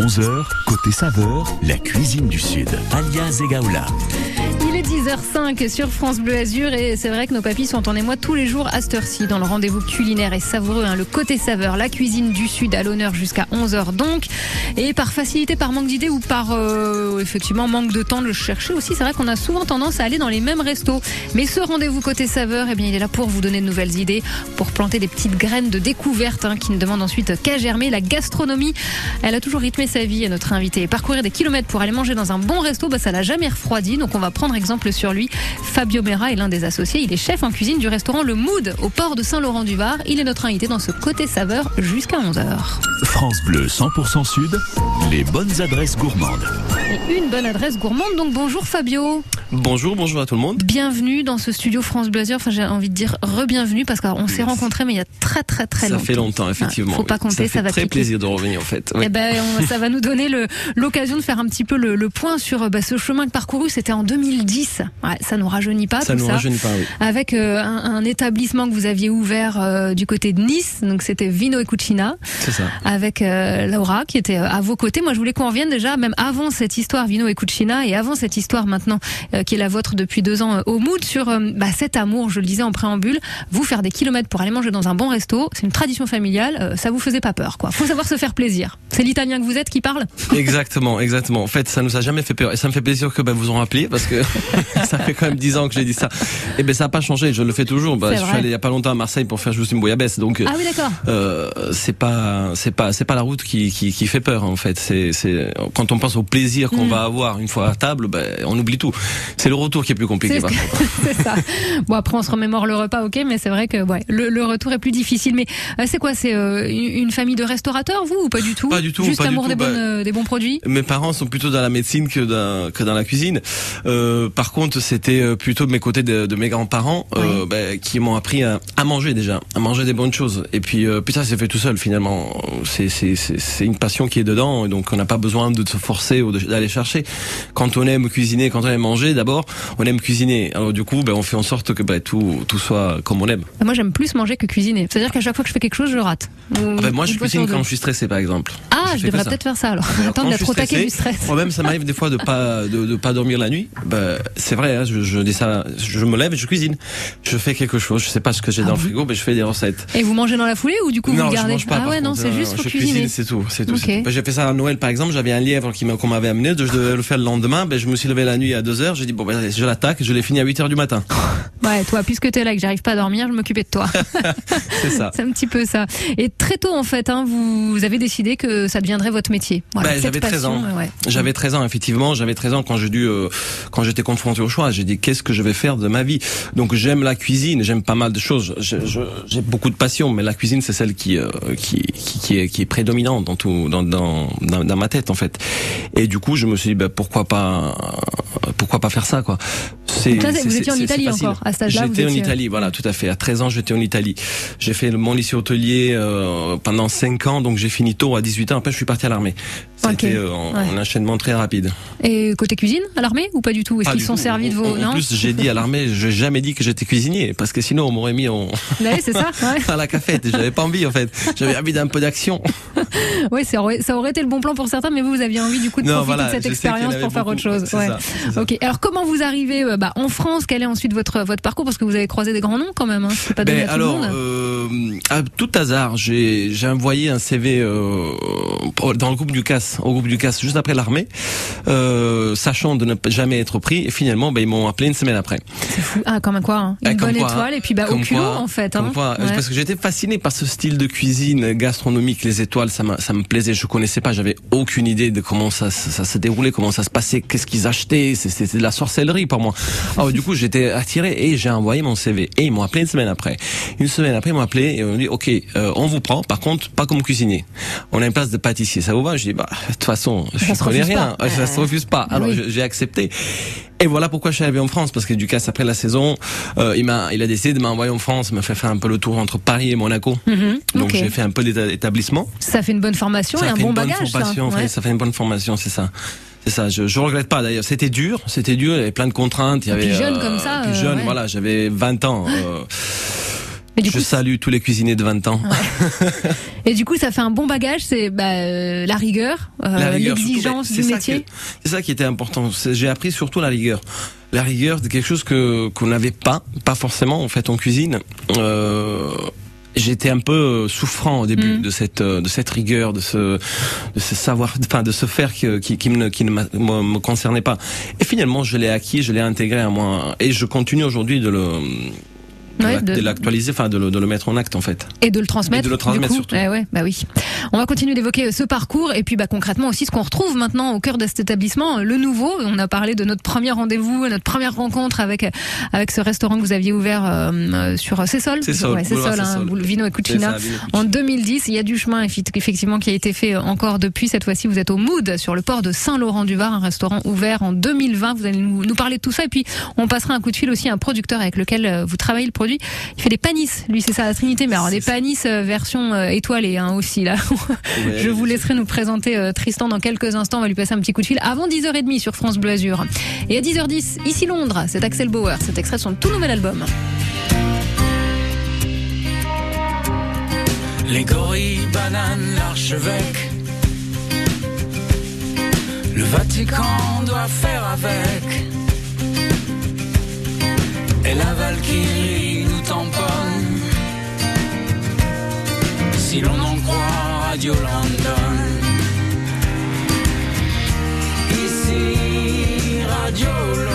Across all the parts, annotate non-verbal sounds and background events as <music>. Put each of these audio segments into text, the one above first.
11h, côté saveur, la cuisine du Sud. Alia Zegaoula. Il est 10h05 sur France Bleu Azur et c'est vrai que nos papis sont en émoi tous les jours à cette heure-ci dans le rendez-vous culinaire et savoureux, hein, le côté saveur, la cuisine du Sud à l'honneur jusqu'à 11h donc. Et par facilité, par manque d'idées ou par euh, effectivement manque de temps de le chercher aussi, c'est vrai qu'on a souvent tendance à aller dans les mêmes restos. Mais ce rendez-vous côté saveur, eh bien, il est là pour vous donner de nouvelles idées, pour planter des petites graines de découverte hein, qui ne demandent ensuite qu'à germer. La gastronomie, elle a toujours rythmé sa vie, notre invité. Parcourir des kilomètres pour aller manger dans un bon resto, bah, ça l'a jamais refroidi. Donc on va prendre exemple sur lui. Fabio Mera est l'un des associés. Il est chef en cuisine du restaurant Le Mood au port de Saint-Laurent-du-Var. Il est notre invité dans ce côté saveur jusqu'à 11h. France Bleu 100% Sud, les bonnes adresses gourmandes. Et une bonne adresse gourmande. Donc bonjour Fabio. Bonjour, bonjour à tout le monde. Bienvenue dans ce studio France Bleu Azur. Enfin, j'ai envie de dire re-bienvenue parce qu'on s'est rencontrés, mais il y a très très très Ça longtemps. fait longtemps, effectivement. Ah, faut pas oui. compter, ça, ça fait va très piquer. plaisir de revenir, en fait. Oui. Eh ben, on- ça va nous donner l'occasion de faire un petit peu le, le point sur euh, bah, ce chemin que parcouru. C'était en 2010. Ouais, ça nous rajeunit pas ça tout nous ça. rajeunit pas, oui. Avec euh, un, un établissement que vous aviez ouvert euh, du côté de Nice, donc c'était Vino e Cucina, C'est ça. avec euh, Laura qui était à vos côtés. Moi, je voulais qu'on revienne déjà, même avant cette histoire Vino e Cucina et avant cette histoire maintenant qui est la vôtre depuis deux ans au Mood sur bah, cet amour, je le disais en préambule, vous faire des kilomètres pour aller manger dans un bon resto, c'est une tradition familiale, ça vous faisait pas peur, quoi. Faut savoir se faire plaisir. C'est l'italien que vous êtes qui parle? Exactement, exactement. En fait, ça nous a jamais fait peur. Et ça me fait plaisir que ben, vous en rappeliez parce que <laughs> <laughs> ça fait quand même dix ans que j'ai dit ça. Et ben ça n'a pas changé, je le fais toujours. C'est je suis allé il y a pas longtemps à Marseille pour faire juste une bouillabaisse. Donc, Ah oui, d'accord. euh, c'est pas c'est pas c'est pas la route qui, qui, qui fait peur en fait c'est c'est quand on pense au plaisir qu'on Mm. va avoir une fois à table ben on oublie tout c'est le retour qui est plus compliqué <laughs> C'est ça. Bon après on se remémore le repas, ok, mais c'est vrai que ouais, le, le retour est plus difficile. Mais euh, c'est quoi C'est euh, une famille de restaurateurs vous ou pas du tout Pas du tout, Juste pas du amour tout, des, bah- euh, des bons produits. Mes parents sont plutôt dans la médecine que dans, que dans la cuisine. Euh, par contre, c'était euh, plutôt de mes côtés de, de mes grands-parents euh, ben, qui m'ont appris à, à manger déjà, à manger des bonnes choses. Et puis, euh, puis ça, c'est fait tout seul finalement. C'est c'est une passion qui est dedans, et donc on n'a pas besoin de se forcer ou d'aller chercher. Quand on aime cuisiner, quand on aime manger, d'abord, on aime cuisiner. Alors du coup, ben, on fait en sorte que ben, tout tout soit comme on aime. Moi j'aime plus manger que cuisiner. C'est-à-dire qu'à chaque fois que je fais quelque chose, je rate. Ou- Ah moi, je cuisine quand je suis stressé, par exemple. Ah, je devrais peut-être faire ça alors. Alors, Attends d'être au taquet du stress. Moi-même, ça m'arrive des fois de pas de, de pas dormir la nuit. C'est vrai, hein, je, je dis ça. Je me lève et je cuisine. Je fais quelque chose. Je sais pas ce que j'ai Ah dans le frigo, mais je fais des recettes. Et vous mangez dans la foulée ou du coup vous le je gardez mange pas. Ah ouais, non, c'est juste je pour cuisine, cuisiner. c'est tout, c'est tout. c'est tout. Ben, j'ai fait ça à Noël, par exemple. J'avais un lièvre qu'on m'avait amené. Je devais le faire le lendemain. Ben, je me suis levé la nuit à 2 heures. J'ai dit bon, ben, je l'attaque. Je l'ai fini à 8 heures du matin. <laughs> Ouais, toi, puisque t'es là et que j'arrive pas à dormir, je m'occupais de toi. <laughs> C'est ça. <laughs> c'est un petit peu ça. Et très tôt en fait, hein, vous avez décidé que ça deviendrait votre métier. Voilà, Ben, j'avais 13 passion, ans. euh, ouais. J'avais 13 ans, effectivement. J'avais 13 ans quand j'ai dû, euh, quand j'étais confronté au choix. J'ai dit, qu'est-ce que je vais faire de ma vie? Donc, j'aime la cuisine, j'aime pas mal de choses. J'ai beaucoup de passion, mais la cuisine, c'est celle qui, euh, qui, qui, est, qui est prédominante dans tout, dans, dans, dans, ma tête, en fait. Et du coup, je me suis dit, ben, pourquoi pas, pourquoi pas faire ça, quoi? C'est, vous étiez en Italie encore, à cet âge-là, J'étais en étiez- Italie, voilà, tout à fait. À 13 ans, j'étais en Italie. J'ai fait mon lycée hôtelier euh, pendant 5 ans, donc j'ai fini tôt à 18 ans. Après, je suis parti à l'armée. C'était euh, Ouais. un enchaînement très rapide. Et côté cuisine, à l'armée ou pas du tout? Est-ce qu'ils sont tout. servis de vos En, plus, j'ai dit à l'armée, je n'ai jamais dit que j'étais cuisinier, parce que sinon on m'aurait mis en, <laughs> Ouais, c'est ça. Ouais, <laughs> à la cafette. et J'avais pas envie en fait. J'avais envie d'un peu d'action. <laughs> ouais ça, aurait, ça aurait été le bon plan pour certains, mais vous, vous aviez envie du coup de Non, profiter voilà, de cette expérience pour faire autre chose. Ça. Ok. Alors comment vous arrivez euh, en France Quel est ensuite votre votre parcours? Parce que vous avez croisé des grands noms quand même. Hein. Pas Ben tout alors, monde. euh, à tout hasard, j'ai j'ai envoyé un CV euh, dans le groupe du CAS, au groupe du CAS juste après l'armée, euh, sachant de ne jamais être pris. Et finalement, ben, ils m'ont appelé une semaine après. C'est fou. Ah, comme quoi hein. Une Ah, comme bonne quoi, étoile hein. et puis bah au culot quoi- en fait. Hein. quoi, Ouais. parce que j'étais fasciné par ce style de cuisine gastronomique, les étoiles, ça, ça me plaisait. Je connaissais pas, j'avais aucune idée de comment ça, ça, ça se déroulait, comment ça se passait, qu'est-ce qu'ils achetaient. C'était de la sorcellerie pour moi. Alors du coup, j'étais attiré et j'ai envoyé mon CV. Et ils m'ont appelé une semaine après. Une semaine après, ils m'ont appelé et on m'a dit, ok, euh, on vous prend. Par contre, pas comme cuisinier. On a une place de pâtissier. Ça vous va? Je dis, bah, de toute façon, je se connais refuse rien. pas. Ça se refuse pas. Alors Oui. j'ai accepté. Et voilà pourquoi je suis arrivé en France, parce que Ducasse, après la saison, euh, il m'a, il a décidé de m'envoyer en France, il m'a fait faire un peu le tour entre Paris et Monaco. Mhm. Donc j'ai fait un peu d'établissement. Ça fait une bonne formation Ça et un bon bagage. Ouais. ça fait une bonne formation, c'est ça. C'est ça, je, je regrette pas d'ailleurs. C'était dur, c'était dur, il y avait plein de contraintes. Il y Et puis avait, jeune comme ça, euh, jeune, ouais. voilà, j'avais 20 ans. euh, <laughs> Je coup, salue tous les cuisiniers de 20 ans. et du coup, ça fait un bon bagage, c'est bah, euh, la rigueur, euh, l'exigence du métier. C'est ça qui était important. J'ai appris surtout la rigueur. La rigueur, c'est quelque chose que qu'on n'avait pas, pas forcément en fait en cuisine. Euh, J'étais un peu euh, souffrant au début Mm. de cette euh, de cette rigueur, de ce de ce savoir, <laughs> enfin de ce faire qui qui, qui me qui ne me, me concernait pas. Et finalement, je l'ai acquis, je l'ai intégré à moi, et je continue aujourd'hui de le Ouais, de- de l'actualiser, enfin de le, de le mettre en acte en fait. Et de le transmettre. Et de le transmettre surtout. Eh ouais, bah oui. On va continuer d'évoquer euh, ce parcours et puis bah concrètement aussi ce qu'on retrouve maintenant au cœur de cet établissement, euh, le nouveau. On a parlé de notre premier rendez-vous, notre première rencontre avec euh, avec ce restaurant que vous aviez ouvert euh, sur Cessol. Cessol, ouais, Cessol, hein, Vino et Cucina. En Cucina. 2010, il y a du chemin effectivement qui a été fait encore depuis. Cette fois-ci, vous êtes au Mood sur le port de Saint-Laurent-du-Var, un restaurant ouvert en 2020. Vous allez nous, nous parler de tout ça et puis on passera un coup de fil aussi à un producteur avec lequel vous travaillez le produit. Il fait des panisses, lui c'est ça la Trinité, mais alors des panisses euh, version euh, étoilée hein, aussi là. <laughs> Je vous laisserai nous présenter euh, Tristan dans quelques instants. On va lui passer un petit coup de fil avant 10h30 sur France Bleu Azur. Et à 10h10, ici Londres, c'est Axel Bauer. Cet extrait de son tout nouvel album. Les gorilles, bananes, l'archevêque. Le Vatican doit faire avec. Et la Valkyrie Si l'on en croit Radio London. Ici, Radio Londres.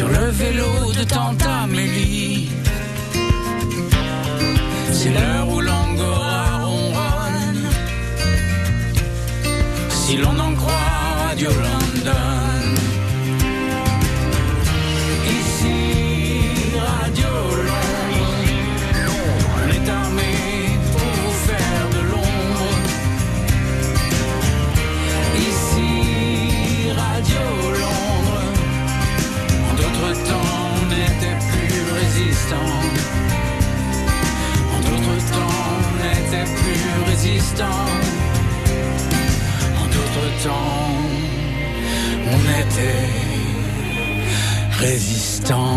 Sur le vélo de Tante Amélie. C'est l'heure où l'angora ronronne. Si l'on en croit Radio résistant. En d'autres temps, on était résistant.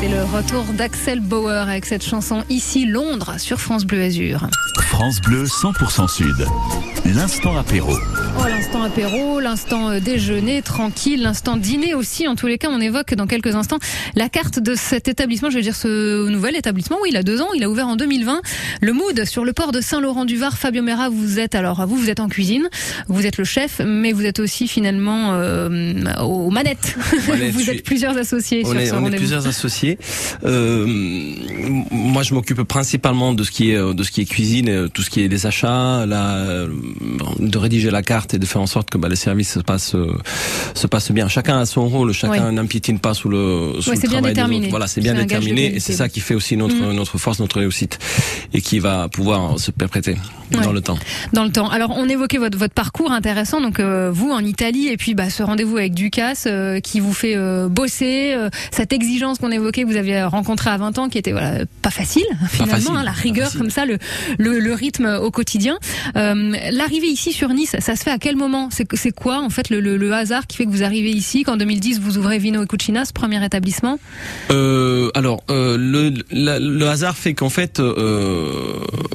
C'est le retour d'Axel Bauer avec cette chanson Ici Londres sur France Bleu Azur. France Bleu 100% Sud. L'instant apéro. Oh, l'instant apéro, l'instant euh, déjeuner tranquille, l'instant dîner aussi. En tous les cas, on évoque dans quelques instants la carte de cet établissement. Je veux dire ce nouvel établissement. Oui, il a deux ans. Il a ouvert en 2020. Le Mood sur le port de Saint-Laurent-du-Var. Fabio Mera, vous êtes alors vous, vous êtes en cuisine, vous êtes le chef, mais vous êtes aussi finalement euh, aux manettes. Manettes, <laughs> vous êtes plusieurs associés On sur est, ce on est plusieurs associés. Euh, moi, je m'occupe principalement de ce qui est de ce qui est cuisine, euh, tout ce qui est des achats, la, de rédiger la carte et de faire en sorte que bah, les services se passent se passent bien. Chacun a son rôle, chacun n'empiétine pas sous le sous Ouais, le travail des autres. Voilà, c'est bien déterminé et c'est ça qui fait aussi notre Mhm. notre force, notre réussite et qui va pouvoir se perpréter Ouais. dans le temps. dans le temps. Alors, on évoquait votre, votre parcours intéressant. Donc, euh, vous en Italie, et puis bah, ce rendez-vous avec Ducasse euh, qui vous fait euh, bosser, euh, cette exigence qu'on évoquait, que vous aviez rencontrée à 20 ans, qui était voilà pas facile finalement, facile, hein, la rigueur comme ça, le, le, le rythme au quotidien. Euh, L'arrivée ici sur Nice, ça se fait à quel moment C'est c'est quoi en fait le, le, le hasard qui fait que vous arrivez ici Qu'en 2010 vous ouvrez Vino et Cucina, ce premier établissement? Euh, alors, euh, le, la- le hasard fait qu'en fait, euh,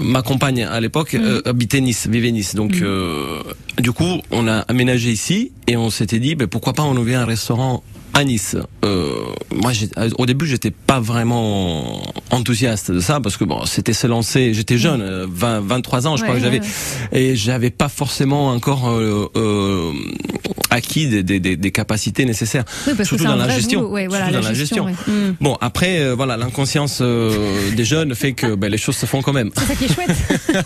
ma compagne à l'époque Mhm. habitait Nice, vivait Nice. Donc, Mhm. du coup, on a aménagé ici et on s'était dit, ben, pourquoi pas on ouvrir un restaurant à Nice. Euh, moi, j'ai- au début, j'étais pas vraiment enthousiaste de ça parce que bon, c'était se lancer. J'étais jeune, euh, 20, 23 ans, je crois que j'avais, ouais, et j'avais pas forcément encore euh, euh, acquis des, des, des, des capacités nécessaires. Oui, parce Surtout que dans la gestion. Ouais, voilà, Surtout la dans la gestion. Mm. Bon, après, euh, voilà, l'inconscience euh, des jeunes fait que ben, les choses se font quand même. C'est ça qui est chouette. <laughs>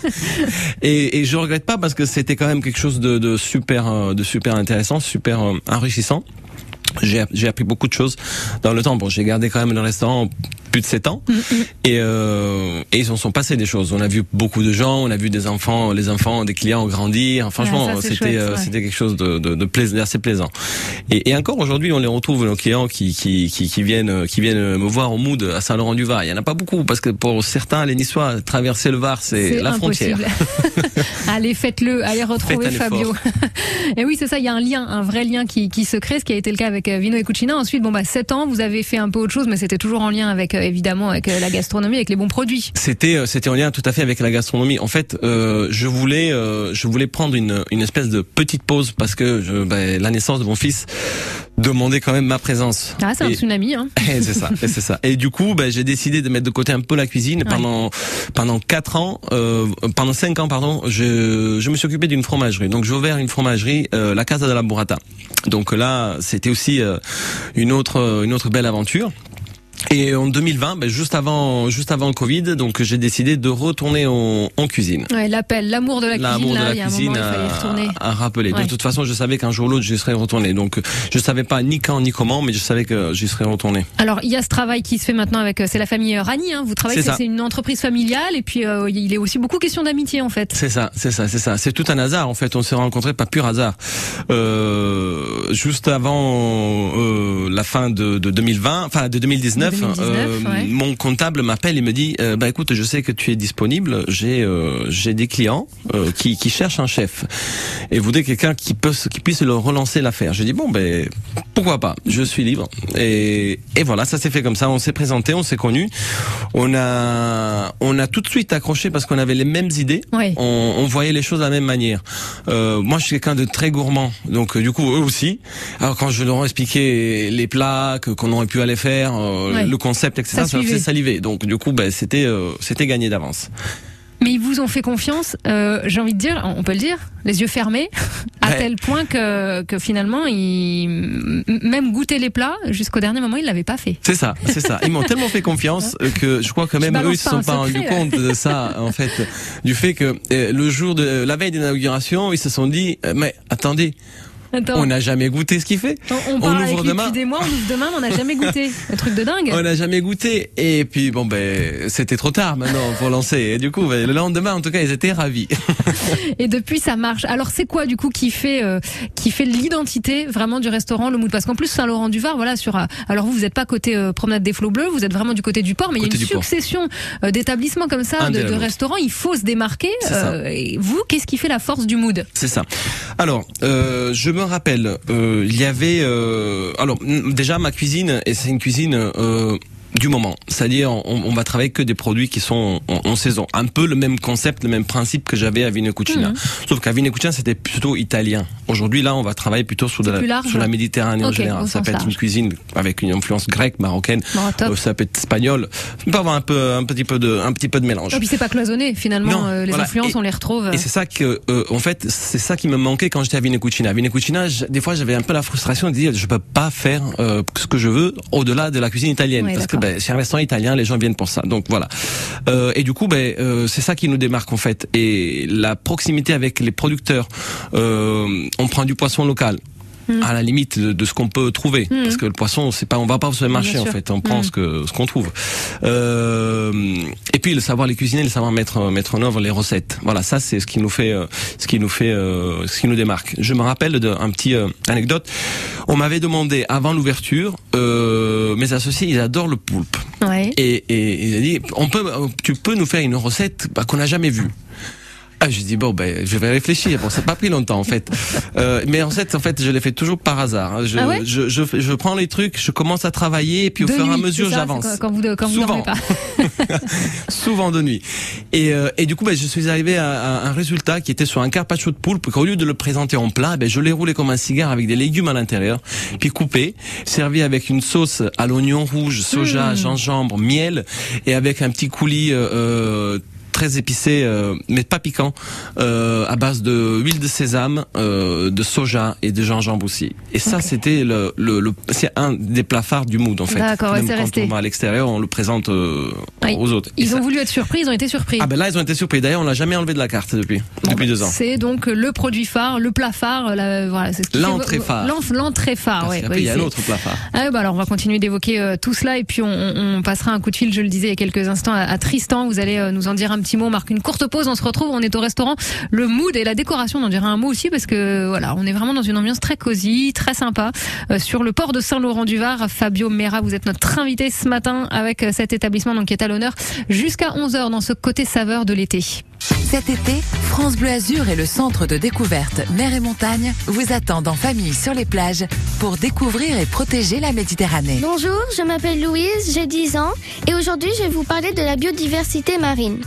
Et, et je regrette pas parce que c'était quand même quelque chose de, de super, euh, de super intéressant, super euh, enrichissant. J'ai appris beaucoup de choses dans le temps. Bon, j'ai gardé quand même le restaurant plus de 7 ans et, euh, et ils en sont passés des choses. On a vu beaucoup de gens, on a vu des enfants, les enfants, des clients grandir. Franchement, c'était euh, ouais. c'était quelque chose de, de, de plais- d'assez plaisant. Et, et encore aujourd'hui, on les retrouve nos clients qui, qui, qui, qui viennent qui viennent me voir au Mood à Saint-Laurent-du-Var. Il y en a pas beaucoup parce que pour certains, les Niçois, traverser le Var, c'est la frontière. <laughs> <laughs> allez, faites-le, allez retrouver Faites Fabio. <laughs> et oui, c'est ça, il y a un lien, un vrai lien qui, qui se crée, ce qui a été le cas avec euh, Vino et Cucina. Ensuite, bon bah 7 ans, vous avez fait un peu autre chose, mais c'était toujours en lien avec euh, évidemment avec euh, la gastronomie, avec les bons produits. C'était euh, c'était en lien tout à fait avec la gastronomie. En fait, euh, je voulais euh, je voulais prendre une une espèce de petite pause parce que je, ben, la naissance de mon fils demandait quand même ma présence. Ah, c'est un tsunami, hein. <laughs> et c'est ça, et c'est ça. Et du coup, ben, j'ai décidé de mettre de côté un peu la cuisine pendant pendant quatre ans, euh, pendant cinq ans pardon. Je je me suis occupé d'une fromagerie. Donc j'ai ouvert une fromagerie, euh, la Casa de la Burrata. Donc là, c'était aussi euh, une autre une autre belle aventure. Et en 2020, ben, juste avant juste avant le Covid, donc j'ai décidé de retourner en, en cuisine. Ouais, l'appel, l'amour de la L'amour cuisine, de là, la il y a cuisine à, à rappeler. Ouais. De toute façon, je savais qu'un jour ou l'autre, j'y serais retourné. Donc, je savais pas ni quand ni comment, mais je savais que j'y serais retourné. Alors, il y a ce travail qui se fait maintenant avec, euh, c'est la famille euh, Rani, hein. Vous travaillez, C'est une entreprise familiale, et puis euh, il est aussi beaucoup question d'amitié, en fait. C'est ça, c'est ça, c'est ça. C'est tout un hasard en fait. On s'est rencontrés pas pur hasard. Euh, juste avant euh, la fin de, de 2020, enfin de 2019, 2019, euh, ouais. mon comptable m'appelle et me dit euh, bah écoute, je sais que tu es disponible. J'ai euh, j'ai des clients euh, qui qui cherchent un chef et voulaient quelqu'un qui peut qui puisse leur relancer l'affaire. J'ai dit bon ben pourquoi pas. Je suis libre et et voilà, ça s'est fait comme ça. On s'est présenté, on s'est connus. On a on a tout de suite accroché parce qu'on avait les mêmes idées Ouais. on, on voyait les choses de la même manière. Euh, moi, je suis quelqu'un de très gourmand, donc euh, du coup, eux aussi. Alors quand je leur ai expliqué les plats qu'on aurait pu aller faire, euh, Ouais. Le concept, etc., Ça ça, me faisait saliver. Donc du coup, ben, c'était euh, c'était gagné d'avance. Mais ils vous ont fait confiance, euh, j'ai envie de dire, on peut le dire, les yeux fermés, à Ouais. tel point que, que finalement, ils, même goûter les plats, jusqu'au dernier moment, ils l'avaient pas fait. C'est ça, c'est ça. Ils m'ont tellement fait confiance <laughs> euh, que je crois que même eux ils se pas sont pas rendus compte de ça en fait, du fait que euh, le jour de la veille d'inauguration, ils se sont dit mais attendez, Attends, on n'a jamais goûté ce qu'il fait. on, on parle ouvre avec demain. depuis des mois, on ouvre demain, mais on n'a jamais goûté. <laughs> Un truc de dingue. On n'a jamais goûté. Et puis bon ben c'était trop tard maintenant pour lancer. Et du coup ben, le lendemain en tout cas ils étaient ravis. <laughs> Et depuis, ça marche. Alors, c'est quoi, du coup, qui fait, euh, qui fait l'identité vraiment du restaurant Le Mood? Parce qu'en plus, Saint-Laurent-du-Var, voilà, sur. euh, Alors, vous, vous n'êtes pas côté euh, promenade des Flots Bleus, vous êtes vraiment du côté du port, mais il y a une du succession d'établissements comme ça, de, restaurants. Il faut se démarquer. Euh, et vous, qu'est-ce qui fait la force du Mood? C'est ça. Alors, je me rappelle, euh, il y avait, euh, alors déjà ma cuisine, et c'est une cuisine euh, du moment, c'est-à-dire on, on va travailler que des produits qui sont en, en saison, un peu le même concept, le même principe que j'avais à Vino Cucina. Mhm. Sauf qu'à Vino Cucina c'était plutôt italien. Aujourd'hui là, on va travailler plutôt sur, la, large. sur la Méditerranée en général. Ça peut être une cuisine avec une influence grecque, marocaine, Bon, euh, ça peut être espagnol. On peut avoir un peu, un petit peu de, un petit peu de mélange. Et puis, c'est pas cloisonné, finalement. Non, euh, les voilà. influences, Et- on les retrouve. Et c'est ça que, euh, en fait, c'est ça qui me manquait quand j'étais à Vine Cucina. À Vine Cucina, je- des fois, j'avais un peu la frustration de dire, je peux pas faire euh, ce que je veux au-delà de la cuisine italienne, Ouais, parce que Ben, c'est un restaurant italien, les gens viennent pour ça. Donc voilà. Euh, et du coup, ben, euh, c'est ça qui nous démarque en fait. Et la proximité avec les producteurs. Euh, on prend du poisson local. Hmm. à la limite de, de ce qu'on peut trouver. Parce que le poisson c'est pas on va pas sur le marché en fait. On prend Mm. ce que ce qu'on trouve. Euh, et puis le savoir les cuisiner le savoir mettre mettre en œuvre les recettes. Voilà ça c'est ce qui nous fait euh, ce qui nous fait euh, ce qui nous démarque. Je me rappelle d'un petit euh, anecdote. On m'avait demandé avant l'ouverture euh, mes associés ils adorent le poulpe. Ouais. et, et il a dit on peut tu peux nous faire une recette bah, qu'on n'a jamais vue ah, je dis bon ben je vais réfléchir. Bon, ça n'a pas pris longtemps en fait. <laughs> Euh, mais en fait, en fait, je l'ai fait toujours par hasard. hein. Je, Ah ouais je, je, je prends les trucs, je commence à travailler et puis au De fur et à mesure j'avance. Quand vous, quand vous Souvent. dormez pas. <laughs> Souvent de nuit. Et, euh, et du coup, ben, je suis arrivé à, à un résultat qui était sur un carpaccio de poulpe qu'au lieu de le présenter en plat, ben, je l'ai roulé comme un cigare avec des légumes à l'intérieur, puis coupé, servi avec une sauce à l'oignon rouge, soja, Mm. gingembre, miel, et avec un petit coulis euh, euh, très épicé, euh, mais pas piquant, euh, à base de huile de sésame, euh, de soja et de gingembre aussi. Et ça, c'était le, le, le- c'est un des plats phares du mood en fait. D'accord, ouais, c'est quand resté. on va à l'extérieur, on le présente aux autres. Et Ils ça- ont voulu être surpris, ils ont été surpris. ah ben là ils ont été surpris. D'ailleurs on l'a jamais enlevé de la carte depuis Bon, depuis bah, deux ans. C'est donc le produit phare, le plat phare, la- voilà, c'est L'entrée phare. l'en- L'entrée phare, Parce ouais. ouais, il y a l'autre plat phare. Ah, bah alors on va continuer d'évoquer tout cela et puis on, passera un coup de fil, je le disais il y a quelques instants, à, à Tristan. Vous allez nous en dire un petit mot. On marque une courte pause, on se retrouve. On est au restaurant. Le mood et la décoration, on en dirait un mot aussi parce que voilà, on est vraiment dans une ambiance très cosy, très sympa. Euh, sur le port de Saint-Laurent-du-Var, Fabio Mera, vous êtes notre invité ce matin avec euh, cet établissement donc qui est à l'honneur jusqu'à 11h dans ce côté saveur de l'été. Cet été, France Bleu Azur et le centre de découverte Mer et Montagne vous attendent en famille sur les plages pour découvrir et protéger la Méditerranée. Bonjour, je m'appelle Louise, j'ai 10 ans et aujourd'hui je vais vous parler de la biodiversité marine.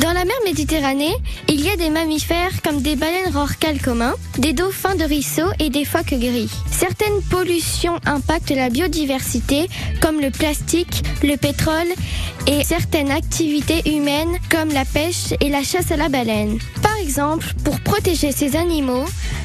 Dans la mer Méditerranée, il y a des mammifères comme des baleines rorquales communs, des dauphins de ruisseau et des phoques gris. Certaines pollutions impactent la biodiversité comme le plastique, le pétrole et certaines activités humaines comme la pêche et la chasse à la baleine. Par exemple, pour protéger ces animaux,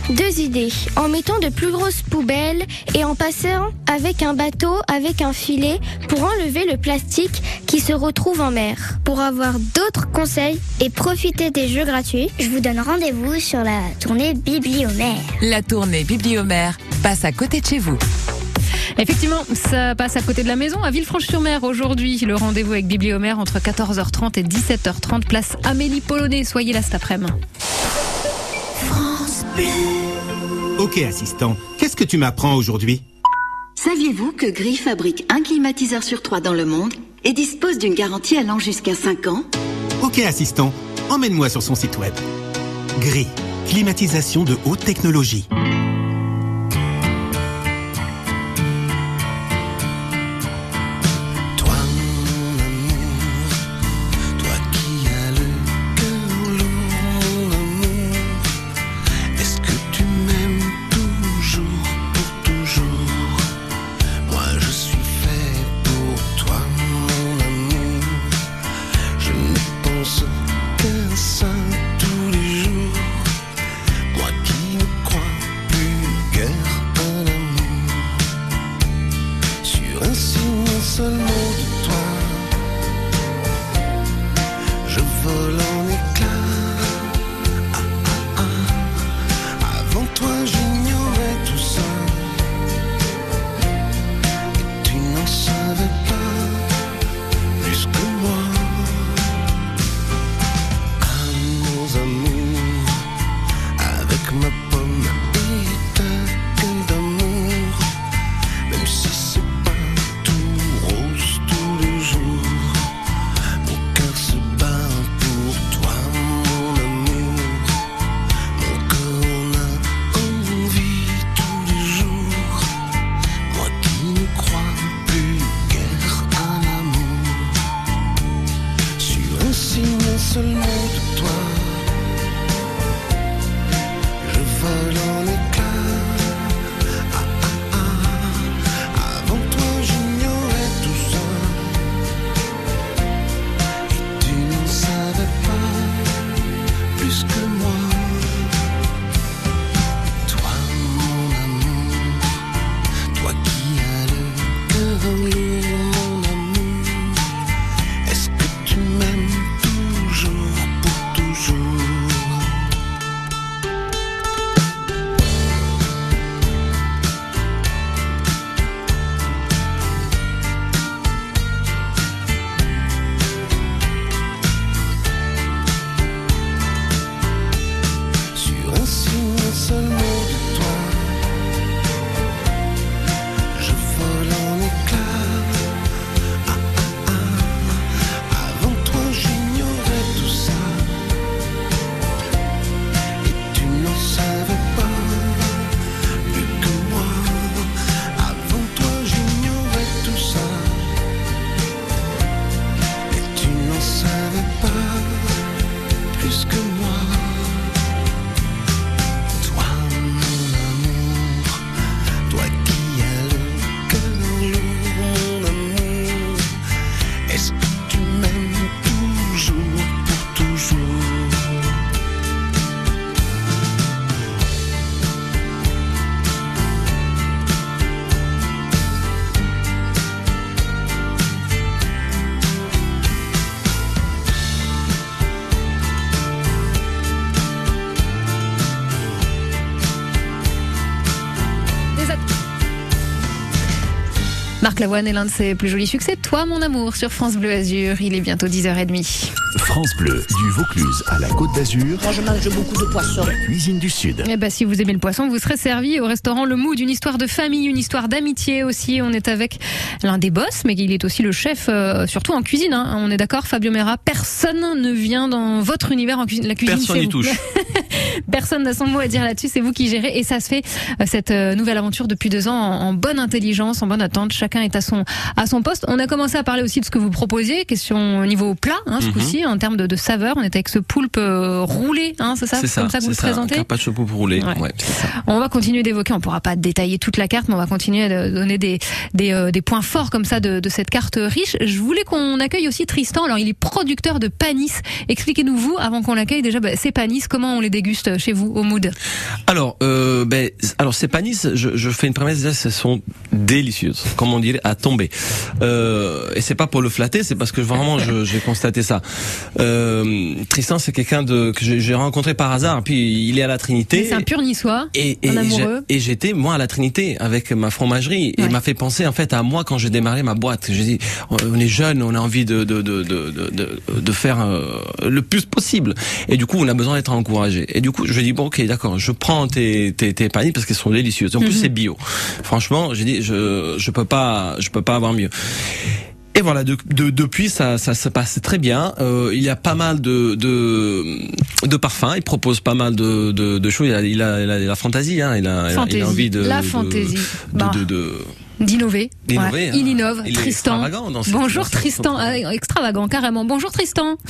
deux idées. En mettant de plus grosses poubelles et en passant avec un bateau avec un filet pour enlever le plastique qui se retrouve en mer. Pour avoir d'autres conseils et profiter des jeux gratuits, je vous donne rendez-vous sur la tournée Bibliomère. La tournée Bibliomère passe à côté de chez vous. Effectivement, ça passe à côté de la maison, à Villefranche-sur-Mer aujourd'hui. Le rendez-vous avec Bibliomère entre 14h30 et 17h30, place Amélie Polonais. Soyez là cet après-midi. Ok assistant, qu'est-ce que tu m'apprends aujourd'hui? Saviez-vous que Gris fabrique un climatiseur sur trois dans le monde et dispose d'une garantie allant jusqu'à 5 ans? Ok assistant, emmène-moi sur son site web. Gris, climatisation de haute technologie. Marc Lavoine est l'un de ses plus jolis succès. Toi, mon amour, sur France Bleu Azur. Il est bientôt 10h30. France Bleu, du Vaucluse à la Côte d'Azur, Moi, je mange beaucoup de poissons. la cuisine du Sud. Eh ben, si vous aimez le poisson, vous serez servi au restaurant Le Mood. Une histoire de famille, une histoire d'amitié aussi. On est avec l'un des boss, mais il est aussi le chef, euh, surtout en cuisine. hein. On est d'accord, Fabio Mera. Personne ne vient dans votre univers en cuisine. La cuisine, Personne n'y vous. touche. <laughs> <laughs> Personne n'a son mot à dire là-dessus, c'est vous qui gérez et ça se fait euh, cette euh, nouvelle aventure depuis deux ans en, bonne intelligence, en bonne attente. Chacun est à son à son poste. On a commencé à parler aussi de ce que vous proposiez, question au niveau plat, hein, ce Mhm. coup-ci en termes de, de saveur. On était avec ce poulpe euh, roulé, hein, c'est ça, C'est comme ça que vous le c'est ça, un présentez. carpaccio pour rouler. Ouais. Ouais, c'est ça. On va continuer d'évoquer, on pourra pas détailler toute la carte, mais on va continuer à donner des, des, euh, des points forts comme ça de, de cette carte riche. Je voulais qu'on accueille aussi Tristan. Alors, il est producteur de panis. Expliquez-nous, vous, avant qu'on l'accueille, déjà, bah, ces panis, comment on les déguste chez vous, au Mood Alors, euh, ben, alors ces panis, je, je fais une promesse ce sont délicieuses, comme on dirait, à tomber. Euh, et c'est pas pour le flatter, c'est parce que vraiment, j'ai constaté ça. Euh, Tristan, c'est quelqu'un de que j'ai- rencontré par hasard, puis il est à la Trinité. C'est un pur niçois. Et, et, Un et amoureux. j'ai- et j'étais moi à la Trinité avec ma fromagerie et il m'a fait penser en fait à moi quand j'ai démarré ma boîte. J'ai dit on est jeune, on a envie de de de de de, de, de faire euh, le plus possible et du coup on a besoin d'être encouragé. Et du coup je dis bon ok d'accord, je prends tes tes tes paniers parce qu'elles sont délicieuses. En plus Mhm. c'est bio. Franchement j'ai dit je je peux pas je peux pas avoir mieux. Et voilà, de, de- depuis ça, ça se passe très bien. Euh, il y a pas mal de, de, de parfums. Il propose pas mal de, de, de choses. Il a, il a, il a la fantaisie. Hein. Il, a, il a- il Fantaisie. a envie de La de- fantaisie. de, Bah. de, de- D'innover. hein. Il innove. Il Tristan. Bonjour Tristan. Ah, extravagant, carrément. Bonjour Tristan. <laughs>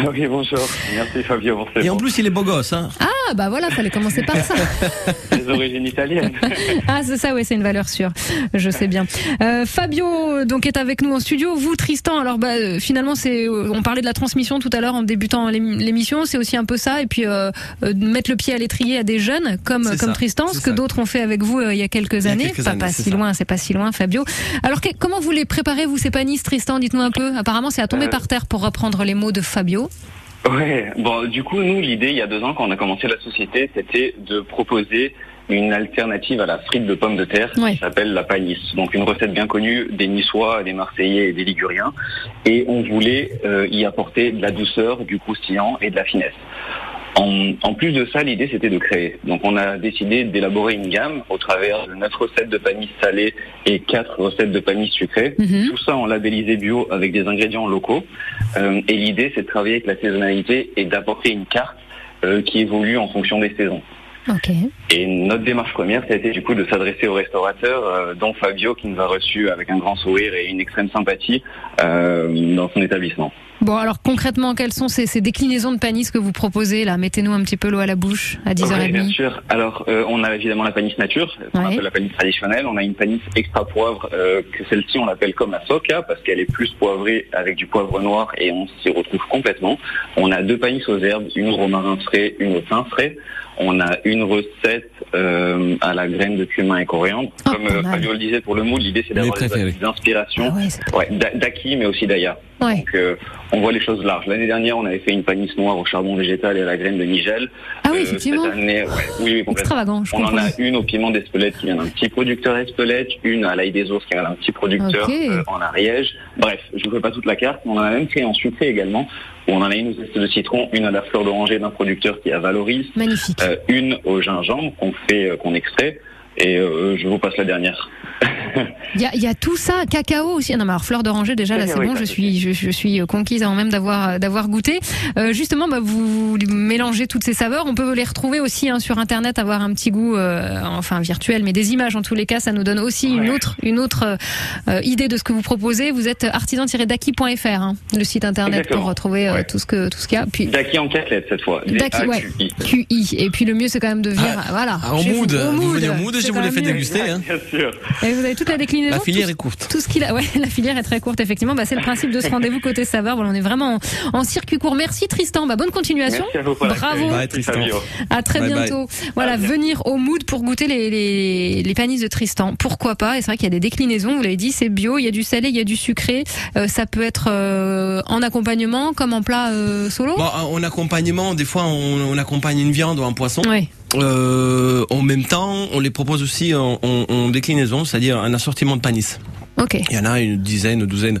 Ah oui, bonjour. Merci Fabio Et en plus, il est beau gosse. Hein. Ah bah voilà, fallait commencer par ça. <laughs> Les origines italiennes. <laughs> Ah c'est ça, ouais, c'est une valeur sûre. Je sais bien. Euh, Fabio euh, donc est avec nous en studio. Vous Tristan, alors bah euh, finalement c'est, euh, on parlait de la transmission tout à l'heure en débutant l'ém- l'émission, c'est aussi un peu ça et puis euh, euh, mettre le pied à l'étrier à des jeunes comme comme ça, Tristan, ce que d'autres ont fait avec vous euh, il y a quelques Il y a années. quelques pas années, pas si ça. loin, c'est pas si loin, Fabio. Alors que- comment vous les préparez vous ces panisses, Tristan? Dites-nous un peu. Apparemment c'est à tomber Euh, par terre pour reprendre les mots de Fabio. Ouais, bon, du coup, nous, l'idée, il y a deux ans, quand on a commencé la société, c'était de proposer une alternative à la frite de pommes de terre Ouais. qui s'appelle la panisse. Donc une recette bien connue des Niçois, des Marseillais et des Liguriens. Et on voulait euh, y apporter de la douceur, du croustillant et de la finesse. En, en plus de ça, l'idée c'était de créer. Donc on a décidé d'élaborer une gamme au travers de neuf recettes de panisse salées et quatre recettes de panisse sucrées. Mhm. Tout ça en labellisé bio avec des ingrédients locaux. Euh, et l'idée, c'est de travailler avec la saisonnalité et d'apporter une carte euh, qui évolue en fonction des saisons. Et notre démarche première, ça a été du coup de s'adresser aux restaurateurs, euh, dont Fabio, qui nous a reçus avec un grand sourire et une extrême sympathie euh, dans son établissement. Bon alors concrètement quelles sont ces, ces déclinaisons de panisses que vous proposez là? Mettez-nous un petit peu l'eau à la bouche à 10h30. Oui, bien sûr. Alors, euh, on a évidemment la panisse nature, qu'on Ouais. appelle la panisse traditionnelle. On a une panisse extra poivre, euh, que celle-ci, on l'appelle comme la soca, parce qu'elle est plus poivrée avec du poivre noir et on s'y retrouve complètement. On a deux panisses aux herbes, une au romarin frais, une au thym frais. On a une recette euh, à la graine de cumin et coriandre. Ah, Comme euh. Fabio le disait pour le moule, l'idée c'est d'avoir des, inspirations. Ah ouais, Ouais, d'Aki, mais aussi d'Aya. ouais. Donc, euh, on voit les choses larges. L'année dernière, on avait fait une panisse noire au charbon végétal et à la graine de nigel. Ah oui Euh, effectivement. Cette année, ouais, oui, oui, complètement. Extravagant, je On en a une au piment d'Espelette qui vient d'un petit producteur Espelette, une à l'ail des ours qui vient d'un petit producteur euh, en Ariège. Bref, je ne fais pas toute la carte, mais on en a même créé en sucré également, où on en a une aux zestes de citron, une à la fleur d'oranger d'un producteur qui est à Valoris, Magnifique. euh, une au gingembre qu'on fait, euh, qu'on extrait, et euh, je vous passe la dernière. Il y a, il y a tout ça, cacao aussi. Non, mais alors fleur d'oranger déjà là c'est oui, bon, je suis je, je suis conquise avant même d'avoir d'avoir goûté. Euh, justement, bah, vous mélangez toutes ces saveurs. On peut les retrouver aussi hein, sur internet, avoir un petit goût, euh, enfin virtuel, mais des images en tous les cas, ça nous donne aussi une autre une autre euh, idée de ce que vous proposez. Vous êtes artisan-daki.fr, hein, le site internet Exactement. pour retrouver euh, Ouais. tout ce que tout ce qu'il y a. Puis Daki en quatre lettres cette fois. Daki, ouais. QI. Et puis le mieux c'est quand même de venir, Ah, voilà. Ah, en mood, au vous venez en mood, Je vous quand l'ai même fait mieux. déguster. Hein. Bien sûr. Et vous avez toute la déclinaison. La filière tout- est courte. tout ce qu'il a, ouais, <laughs> la filière est très courte effectivement. Bah, c'est le principe de ce rendez-vous côté saveur. Voilà, on est vraiment en, en circuit court. Merci Tristan. Bah, bonne continuation. Merci à vous pour Bravo. Bye, Tristan. À très Bye, bye. bientôt. Voilà, venir au mood pour goûter les, les, les panisses de Tristan. Pourquoi pas? Et c'est vrai qu'il y a des déclinaisons. Vous l'avez dit, c'est bio. Il y a du salé, il y a du sucré. Euh, ça peut être euh, en accompagnement comme en plat euh, solo? Bon, en accompagnement, des fois, on, on accompagne une viande ou un poisson. Ouais. Euh, en même temps, on les propose aussi en, en- en déclinaison, c'est-à-dire un assortiment de panis. Ok. Il y en a une dizaine, une douzaine.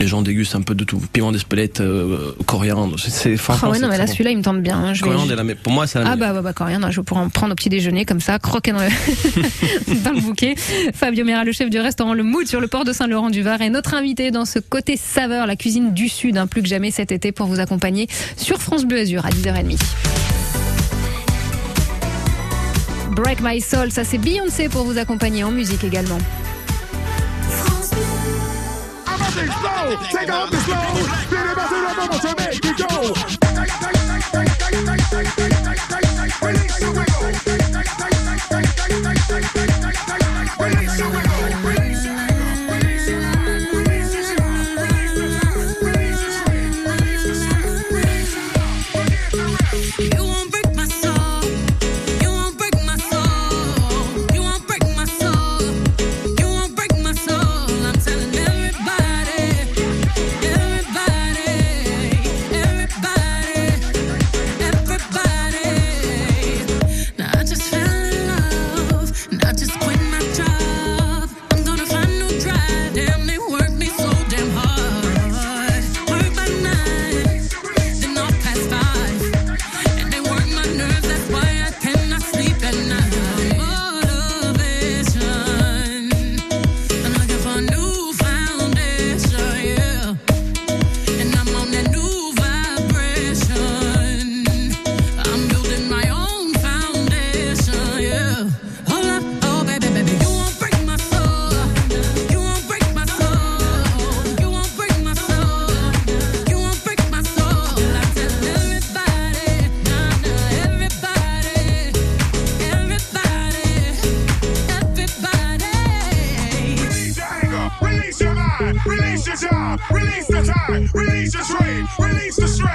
Les gens dégustent un peu de tout. Piment d'Espelette, euh, coriandre. C'est- C'est Ah franchement. ouais, non, mais là, bon. celui-là, il me tente bien. hein. Je vais- Coriandre la me- Pour moi, c'est la Ah bah, bah, bah coriandre, je pourrais en prendre au petit déjeuner comme ça, croquer dans le, <laughs> dans le bouquet. Fabio Mera, le chef du restaurant Le Mood sur le port de Saint-Laurent-du-Var, est notre invité dans ce côté saveur, la cuisine du Sud, hein, plus que jamais cet été pour vous accompagner sur France Bleu Azur à 10h30. Break My Soul, ça c'est Beyoncé pour vous accompagner en musique également.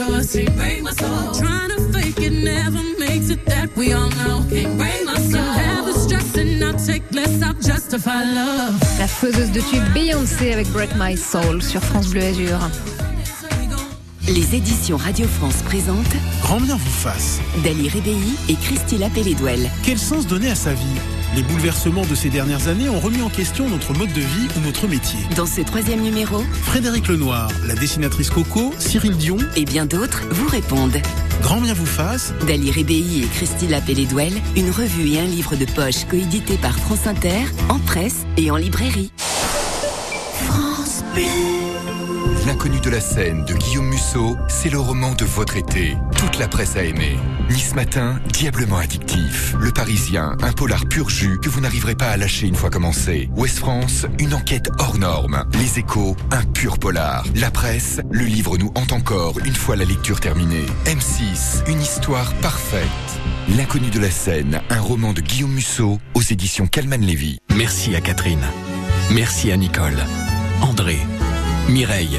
Yours. Can't break my soul. Trying to fake it never makes it. That we all know. Can't break my soul. Have the stress and I'll take less. I'll justify love. La faiseuse de tube Beyoncé avec Break My Soul sur France Bleu Azur. Les éditions Radio France présentent Grand bien vous fasse. Dali Rébéi et Christine Pelledwell. Quel sens donner à sa vie? Les bouleversements de ces dernières années ont remis en question notre mode de vie ou notre métier. Dans ce troisième numéro, Frédéric Lenoir, la dessinatrice Coco, Cyril Dion et bien d'autres vous répondent. Grand bien vous fasse. Dali Rébéi et Christine Pelledwell, une revue et un livre de poche coédité par France Inter, en presse et en librairie. France L'inconnu de la scène de Guillaume Musso, c'est le roman de votre été. Toute la presse a aimé. Nice Matin, diablement addictif. Le Parisien, un polar pur jus que vous n'arriverez pas à lâcher une fois commencé. Ouest France, une enquête hors norme. Les échos, un pur polar. La presse, le livre nous hante encore une fois la lecture terminée. M6, une histoire parfaite. L'inconnu de la scène, un roman de Guillaume Musso aux éditions Calman Lévy. Merci à Catherine. Merci à Nicole, André, Mireille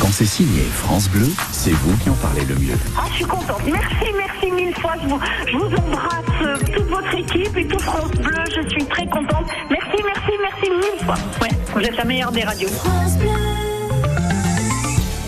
Quand c'est signé France Bleu, c'est vous qui en parlez le mieux. Ah, je suis contente. Merci, merci mille fois. Je vous, je vous embrasse, euh, toute votre équipe et tout France Bleu. Je suis très contente. Merci, merci, merci mille fois. Ouais, vous êtes la meilleure des radios.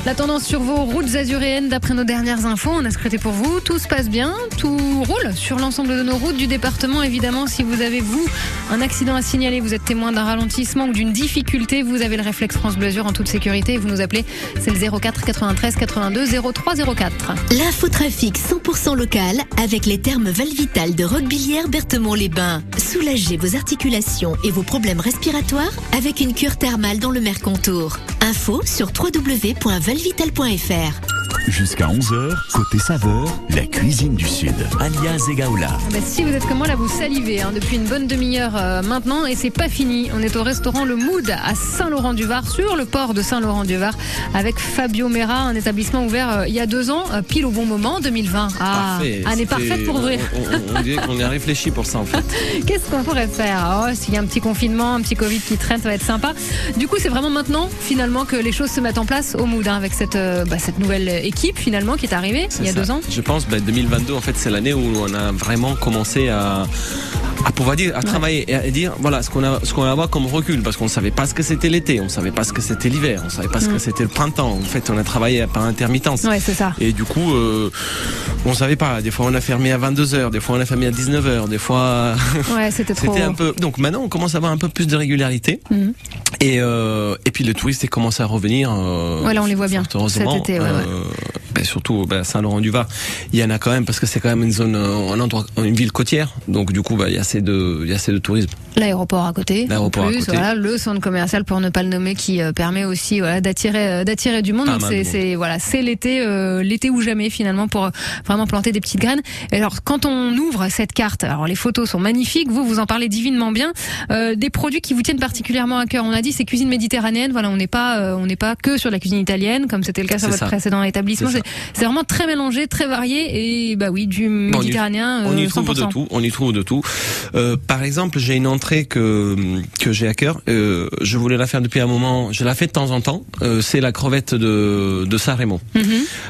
La tendance sur vos routes azuréennes, d'après nos dernières infos, on a scruté pour vous. Tout se passe bien, tout roule sur l'ensemble de nos routes du département. Évidemment, si vous avez, vous, un accident à signaler, vous êtes témoin d'un ralentissement ou d'une difficulté, vous avez le réflexe France Bleu en toute sécurité et vous nous appelez. C'est le 04 93 82 03 04. L'infotrafic 100% local avec les termes Valvital de Roquebillière Berthemont-les-Bains. Soulagez vos articulations et vos problèmes respiratoires avec une cure thermale dans le Mercontour. Info sur www.valvital.fr. Jusqu'à 11h, côté saveur, la cuisine du Sud. Alias Egaola. Bah, si vous êtes comme moi, là, vous salivez hein, depuis une bonne demi-heure euh, maintenant et c'est pas fini. On est au restaurant Le Mood à Saint-Laurent-du-Var, sur le port de Saint-Laurent-du-Var, avec Fabio Mera, un établissement ouvert euh, il y a deux ans, euh, pile au bon moment, 2020. Ah, Parfait. année C'était- parfaite pour ouvrir. On, on- on dirait qu'on y a réfléchi pour ça en fait. <laughs> Qu'est-ce qu'on pourrait faire? Oh, S'il y a un petit confinement, un petit Covid qui traîne, ça va être sympa. Du coup, c'est vraiment maintenant, finalement, que les choses se mettent en place au Mood, hein, avec cette, euh, bah, cette nouvelle équipe, finalement, qui est arrivée il y a deux ans. Je pense ben, 2022 en fait c'est l'année où on a vraiment commencé à à pouvoir dire à travailler et à dire voilà ce qu'on a ce qu'on va avoir comme recul parce qu'on savait pas ce que c'était l'été, on savait pas ce que c'était l'hiver, on savait pas ce Mm. que c'était le printemps. En fait, on a travaillé par intermittence. Ouais, c'est ça. Et du coup, euh, on savait pas. Des fois, on a fermé à 22h, des fois, on a fermé à 19h, des fois. <laughs> Ouais, c'était trop. C'était un peu. Donc maintenant, on commence à avoir un peu plus de régularité. Mhm. Et, euh, et puis les touristes ils commencent à revenir. euh, Ouais, là, on les voit bien cet été. Ouais, ouais. Ben, surtout ben, Saint-Laurent-du-Var, il y en a quand même parce que c'est quand même une zone, euh, un endroit, une ville côtière. Donc du coup, ben, il y a assez de, il y a assez de tourisme. L'aéroport à côté. L'aéroport à plus, côté. Voilà, le centre commercial pour ne pas le nommer qui euh, permet aussi voilà, d'attirer euh, d'attirer du monde. Pas Donc c'est voilà, c'est l'été euh, l'été ou jamais finalement pour vraiment planter des petites graines. Et alors quand on ouvre cette carte, alors les photos sont magnifiques, vous vous en parlez divinement bien, euh, des produits qui vous tiennent particulièrement à cœur. On a dit c'est cuisine méditerranéenne, voilà, on n'est pas euh, on n'est pas que sur la cuisine italienne comme c'était le cas sur votre ça. précédent établissement. C'est vraiment très mélangé, très varié et bah oui, du Bon, méditerranéen On y euh, trouve de 100%. tout. On y trouve de tout. Euh, par exemple, j'ai une entrée que que j'ai à cœur. Euh, je voulais la faire depuis un moment. Je la fais de temps en temps. Euh, c'est la crevette de de Saint-Rémy. Mhm.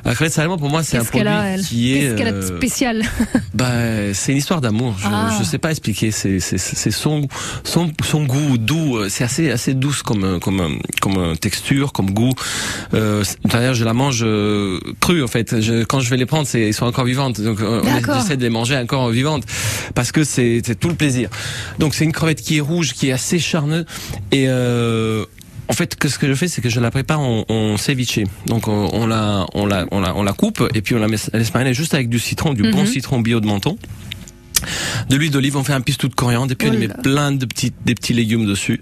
La crevette Saint-Rémy, pour moi, c'est un Qu'est-ce qu'elle produit a, elle qui est. Qu'est-ce qu'elle a de euh, spécial <laughs> bah, c'est une histoire d'amour. Je, Ah. je sais pas expliquer. C'est c'est c'est son son son goût doux. C'est assez assez douce comme comme comme texture, comme goût. Euh, D'ailleurs, je la mange en fait. Je, quand je vais les prendre, c'est ils sont encore vivantes. Donc on essaie de les manger encore vivantes parce que c'est c'est tout le plaisir. Donc c'est une crevette qui est rouge, qui est assez charneuse et euh, en fait, que ce que je fais, c'est que je la prépare en, en ceviche. Donc, on, on la, on la, on la, on la coupe et puis on la laisse mariner juste avec du citron, du bon Mhm. citron bio de menton. De l'huile d'olive, on fait un pistou de coriandre et puis on y met là. plein de petits, des petits légumes dessus.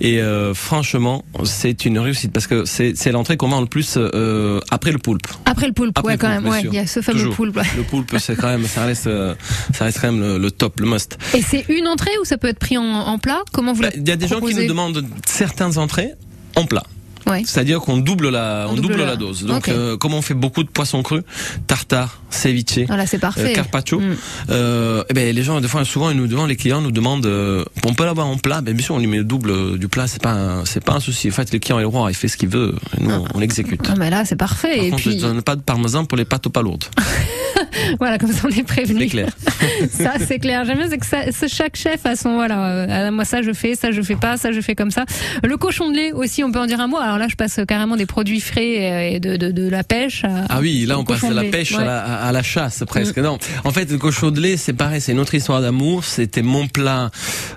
Et euh, franchement, c'est une réussite parce que c'est, l'entrée qu'on vend le plus euh, après le poulpe. Après le poulpe, Après ouais, le quand poulpe, même. Ouais, il y a ce fameux Toujours. poulpe. Le poulpe, c'est quand même, ça reste, euh, ça reste quand même le, le top, le must. Et c'est une entrée ou ça peut être pris en, en plat? Comment vous Bah, Il y a des gens qui nous demandent certaines entrées en plat. Ouais. C'est-à-dire qu'on double la, on, On double double, la- la dose. Donc, Ok. euh, comme on fait beaucoup de poissons crus, tartare, ceviche, Voilà, c'est parfait. euh, carpaccio, Mm. euh, eh ben les gens des fois souvent ils nous demandent, les clients nous demandent, euh, on peut l'avoir en plat, ben bien sûr on lui met le double du plat, c'est pas c'est pas un souci. En fait, le client est le roi, il fait ce qu'il veut, et nous on l'exécute. Ah, mais là, c'est parfait. Par Et contre, puis, je donne pas de parmesan pour les pâtes pas lourdes. <laughs> voilà, comme ça, on est prévenu. C'est clair. <laughs> ça, c'est clair. J'aime bien, c'est que ça, c'est chaque chef a son, voilà, ah, moi, ça, je fais, ça, je fais pas, ça, je fais comme ça. Le cochon de lait aussi, on peut en dire un mot. Alors là, je passe carrément des produits frais et de, de, de la pêche. à- Ah oui, là on passe de la pêche à, la, à la chasse presque. Non, en fait le cochon de lait c'est pareil, c'est une autre histoire d'amour. C'était mon plat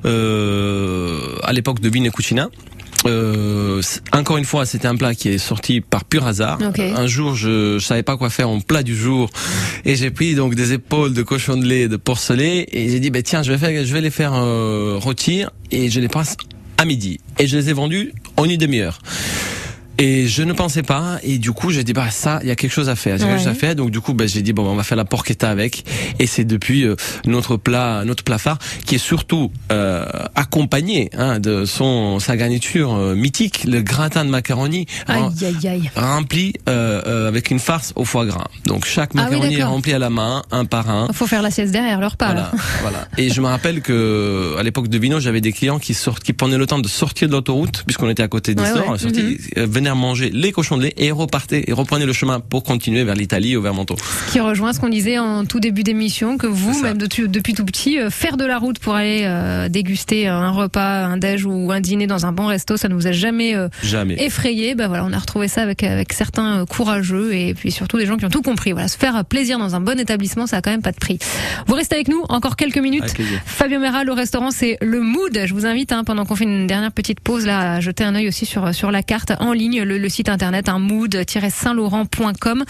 euh, à l'époque de Vine Cucina. Euh, encore une fois, c'était un plat qui est sorti par pur hasard. Un jour, je, je savais pas quoi faire en plat du jour, et j'ai pris donc des épaules de cochon de lait, de porcelet, et j'ai dit, ben tiens, je vais faire, je vais les faire euh, rôtir, et je les passe à midi, et je les ai vendus en une demi-heure. Et je ne pensais pas, et du coup j'ai dit bah ça, il y a quelque chose à faire, a quelque Ouais. chose à faire. Donc du coup bah, j'ai dit bon on va faire la porchetta avec, et c'est depuis euh, notre plat, notre plat phare qui est surtout euh, accompagné hein, de son sa garniture euh, mythique, le gratin de macaroni Aïe, aïe, aïe. rempli euh, euh, avec une farce au foie gras. Donc chaque Ah oui, macaroni est rempli à la main, un par un. Faut faire la sieste derrière le repas. Voilà, là. voilà. <laughs> Et je me rappelle que à l'époque de Vino, j'avais des clients qui sortent, qui prenaient le temps de sortir de l'autoroute, puisqu'on était à côté Ouais, d'Histoire, ouais. Venir manger les cochons de lait et repartez et reprenez le chemin pour continuer vers l'Italie ou vers Monto. Qui rejoint ce qu'on disait en tout début d'émission, que vous, même depuis, depuis tout petit, euh, faire de la route pour aller euh, déguster un repas, un déj ou un dîner dans un bon resto, ça ne vous a jamais, euh, Jamais. effrayé. Bah voilà, on a retrouvé ça avec, avec certains courageux et puis surtout des gens qui ont tout compris. Voilà, se faire plaisir dans un bon établissement, ça a quand même pas de prix. Vous restez avec nous encore quelques minutes. Fabio Mera, le restaurant, c'est le Mood. Je vous invite, hein, pendant qu'on fait une dernière petite pause, là, à jeter un œil aussi sur, sur la carte en ligne, le, le site internet, un mood-saint-laurent.com.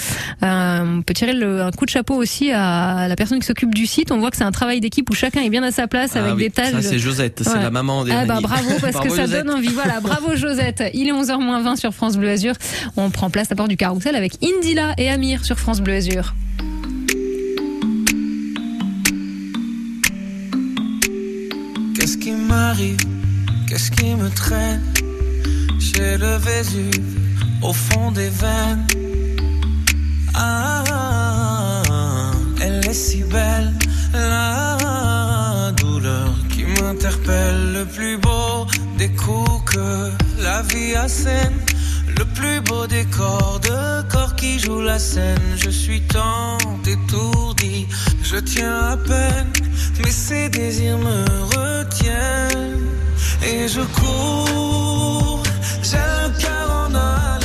Euh, on peut tirer le, un coup de chapeau aussi à la personne qui s'occupe du site. On voit que c'est un travail d'équipe où chacun est bien à sa place avec Ah oui, des tâches. Ça, c'est Josette, c'est la maman des Ah bah bravo parce <laughs> Bravo, que ça Josette. donne envie. Voilà, bravo Josette. Il est 11h20 sur France Bleu Azur. On prend place à bord du carrousel avec Indila et Amir sur France Bleu Azur. Qu'est-ce qui m'arrive? Qu'est-ce qui me traîne? J'ai le Vésuve au fond des veines. Ah, elle est si belle, la douleur qui m'interpelle. Le plus beau des coups que la vie assène. Le plus beau décor de corps qui joue la scène. Je suis tant étourdi, je tiens à peine, mais ces désirs me retiennent. Et je cours, j'ai le cœur en aller-retour.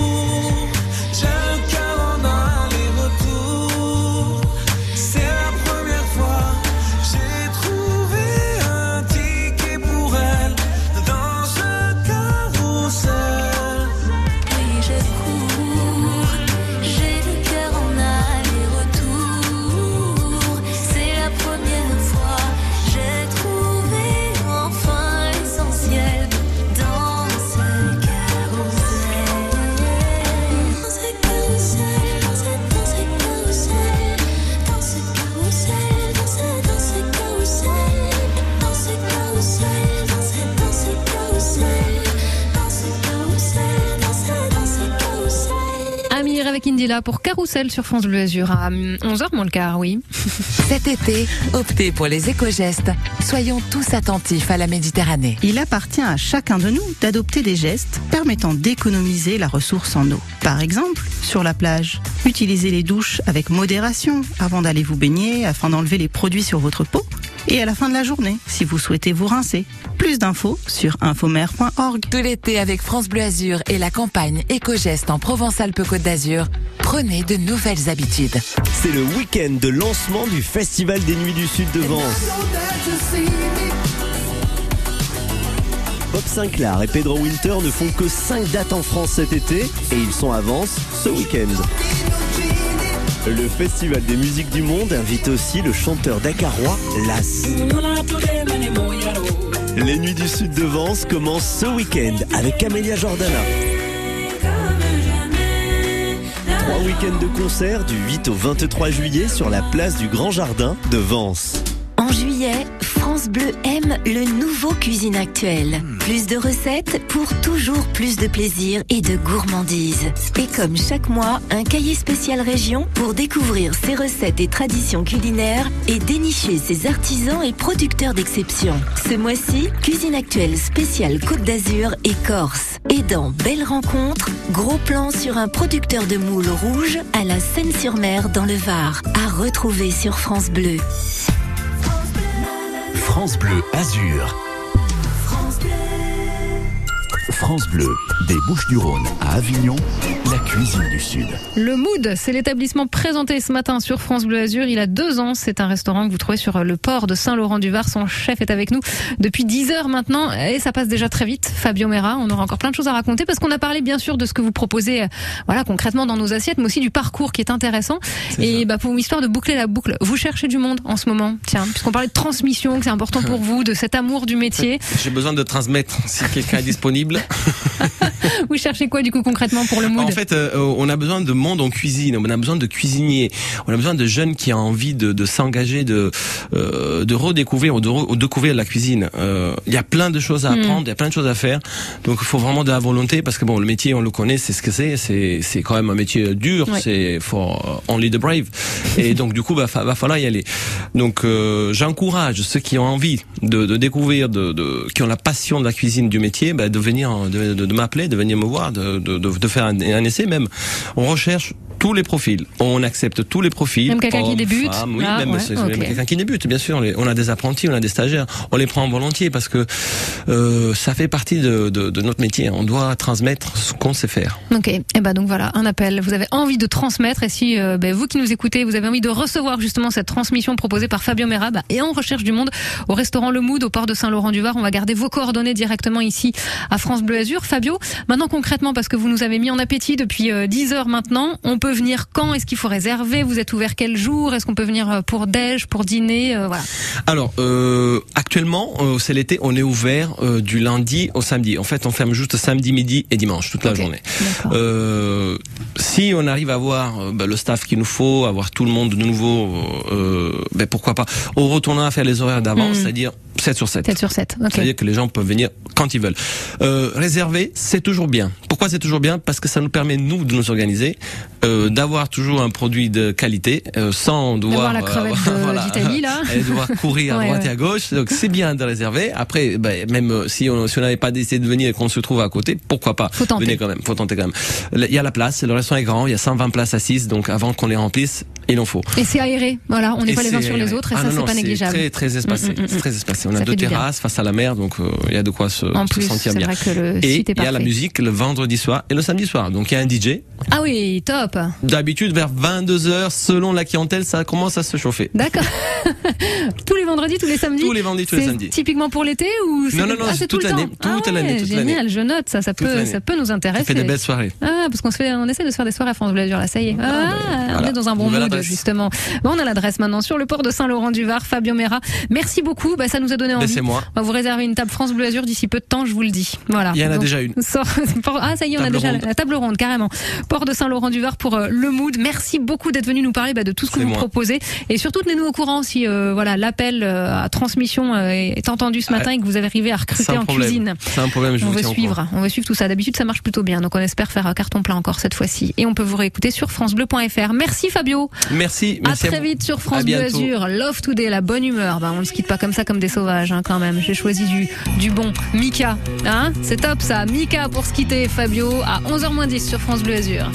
Indila pour Carousel sur France Bleu Azur à 11h moins le quart, oui. <laughs> Cet été, optez pour les éco-gestes. Soyons tous attentifs à la Méditerranée. Il appartient à chacun de nous d'adopter des gestes permettant d'économiser la ressource en eau. Par exemple, sur la plage, utilisez les douches avec modération avant d'aller vous baigner afin d'enlever les produits sur votre peau. Et à la fin de la journée, si vous souhaitez vous rincer. Plus d'infos sur infomer.org. Tout l'été avec France Bleu Azur et la campagne éco-gestes en Provence-Alpes-Côte d'Azur, prenez de nouvelles habitudes. C'est le week-end de lancement du Festival des Nuits du Sud de Vence. Bob Sinclair et Pedro Winter ne font que 5 dates en France cet été et ils sont à Vence ce week-end. Le Festival des musiques du monde invite aussi le chanteur dakarois Las. Les Nuits du Sud de Vence commencent ce week-end avec Camélia Jordana. Trois week-ends de concerts du 8 au 23 juillet sur la place du Grand Jardin de Vence. En juillet, France Bleu aime le nouveau Cuisine Actuelle. Plus de recettes pour toujours plus de plaisir et de gourmandise. Et comme chaque mois, un cahier spécial région pour découvrir ses recettes et traditions culinaires et dénicher ses artisans et producteurs d'exception. Ce mois-ci, Cuisine Actuelle spéciale Côte d'Azur et Corse. Et dans Belle Rencontre, gros plan sur un producteur de moules rouges à la Seine-sur-Mer dans le Var. À retrouver sur France Bleu. France Bleu Azur. France Bleu, des Bouches-du-Rhône à Avignon, la cuisine du Sud. Le Mood, c'est l'établissement présenté ce matin sur France Bleu Azur. Il a deux ans. C'est un restaurant que vous trouvez sur le port de Saint-Laurent-du-Var. Son chef est avec nous depuis 10 heures maintenant et ça passe déjà très vite. Fabio Mera, on aura encore plein de choses à raconter parce qu'on a parlé bien sûr de ce que vous proposez, euh, voilà, concrètement dans nos assiettes, mais aussi du parcours qui est intéressant. Et bah, pour histoire de boucler la boucle, vous cherchez du monde en ce moment. Tiens, puisqu'on parlait de transmission, que c'est important pour <laughs> vous, de cet amour du métier. J'ai besoin de transmettre si quelqu'un est disponible. <laughs> Vous cherchez quoi du coup concrètement pour le Mood En fait, euh, on a besoin de monde en cuisine, on a besoin de cuisiniers, on a besoin de jeunes qui ont envie de, de s'engager, de, euh, de redécouvrir ou de re- ou découvrir la cuisine. Euh, Il y a plein de choses à Mm. apprendre, il y a plein de choses à faire. Donc il faut vraiment de la volonté parce que bon, le métier, on le connaît, c'est ce que c'est. C'est quand même un métier dur. Ouais. C'est for only the brave. Et <laughs> donc du coup, bah, va falloir y aller. Donc euh, j'encourage ceux qui ont envie de, de découvrir, de, de, qui ont la passion de la cuisine du métier, bah, de venir, de, de, m'appeler, de venir me voir, de, de, de, de faire un, un essai même. On recherche tous les profils. On accepte tous les profils. Même quelqu'un qui débute femmes, oui, Ah, même, ouais, quelqu'un qui débute, bien sûr. On a des apprentis, on a des stagiaires. On les prend volontiers parce que euh, ça fait partie de, de, de notre métier. On doit transmettre ce qu'on sait faire. Ok, et ben donc voilà, un appel. Vous avez envie de transmettre et si euh, ben, vous qui nous écoutez, vous avez envie de recevoir justement cette transmission proposée par Fabio Mera bah, et en recherche du monde au restaurant Le Mood au port de Saint-Laurent-du-Var, on va garder vos coordonnées directement ici à France Bleu Azur. Fabio, maintenant concrètement parce que vous nous avez mis en appétit depuis euh, 10 heures maintenant, on peut venir quand Est-ce qu'il faut réserver Vous êtes ouvert quel jour Est-ce qu'on peut venir euh, pour déj, pour dîner Euh, Voilà. Alors, euh, actuellement, c'est l'été, on est ouvert du lundi au samedi. En fait, on ferme juste samedi, midi et dimanche, toute la journée. Si on arrive à avoir bah, le staff qu'il nous faut, avoir tout le monde de nouveau, ben pourquoi pas. On retournera à faire les horaires d'avant, Mm. c'est-à-dire 7 sur 7. 7 sur 7, ok. C'est-à-dire que les gens peuvent venir quand ils veulent. Euh, réserver, c'est toujours bien. Pourquoi c'est toujours bien? Parce que ça nous permet, nous, de nous organiser, euh, d'avoir toujours un produit de qualité, euh, sans devoir... La crevette <laughs> de- d'Italie, là. <laughs> Et devoir courir à droite ouais. et à gauche. Donc c'est bien de réserver. Après, ben, même euh, si on si on n'avait pas décidé de venir et qu'on se trouve à côté, pourquoi pas Faut tenter. Venez quand même, faut tenter quand même. Il y a la place, le restaurant est grand, il y a 120 places assises, donc avant qu'on les remplisse, il en faut. Et c'est aéré, voilà, on n'est pas les uns sur les autres et Ah ça c'est pas négligeable. Très très espacé, Mm, mm, mm, c'est très espacé. On a deux du terrasses face à la mer, donc euh, il y a de quoi se, En se plus, sentir bien. vrai que le et il y a la musique le vendredi soir et le samedi soir. Donc il y a un DJ. Ah oui, top. D'habitude vers 22 h selon la clientèle, ça commence à se chauffer. D'accord. <laughs> tous les vendredis, tous les samedis. Tous les vendredis, tous les samedis. Typiquement pour l'été ou Non, non, non, ah, c'est c'est tout toute le l'année, temps toute Ah l'année, toute Génial, je note ça, ça peut, ça peut nous intéresser. Fait des belles soirées. Ah, parce qu'on se fait, on essaie de se faire des soirées à France Bleu là, ça y est. Ah, on voilà. est dans un bon mood, justement. Bon, on a l'adresse maintenant sur le port de Saint-Laurent-du-Var, Fabien Mera. Merci beaucoup, bah, ça nous a donné envie. C'est moi. On va vous réserver une table France Bleu Azur d'ici peu de temps, je vous le dis. Voilà. Il y en a Donc, déjà une. <laughs> Ah, ça y est, on a déjà ronde. la table ronde, carrément. Port de Saint-Laurent-du-Var pour euh, le mood. Merci beaucoup d'être venu nous parler bah, de tout ce que vous moi. proposez. Et surtout, tenez-nous au courant si euh, voilà l'appel euh, à transmission est entendu ce matin et que vous avez arrivé à recruter en problème. cuisine. C'est un problème, je on vous veut suivre, on veut suivre tout ça. D'habitude, ça marche plutôt bien. Donc, on espère faire un carton plein encore cette fois-ci. Et on peut vous réécouter sur francebleu.fr. Merci Fabio. Merci, À merci. très vous. vite sur France À Bleu. Azur. Love Today, la bonne humeur. Bah, on ne se quitte pas comme ça, comme des sauvages, hein, quand même. J'ai choisi du, bon. Mika. Hein C'est top ça. Mika pour se Fabio, à 11h10 sur France Bleu Azur.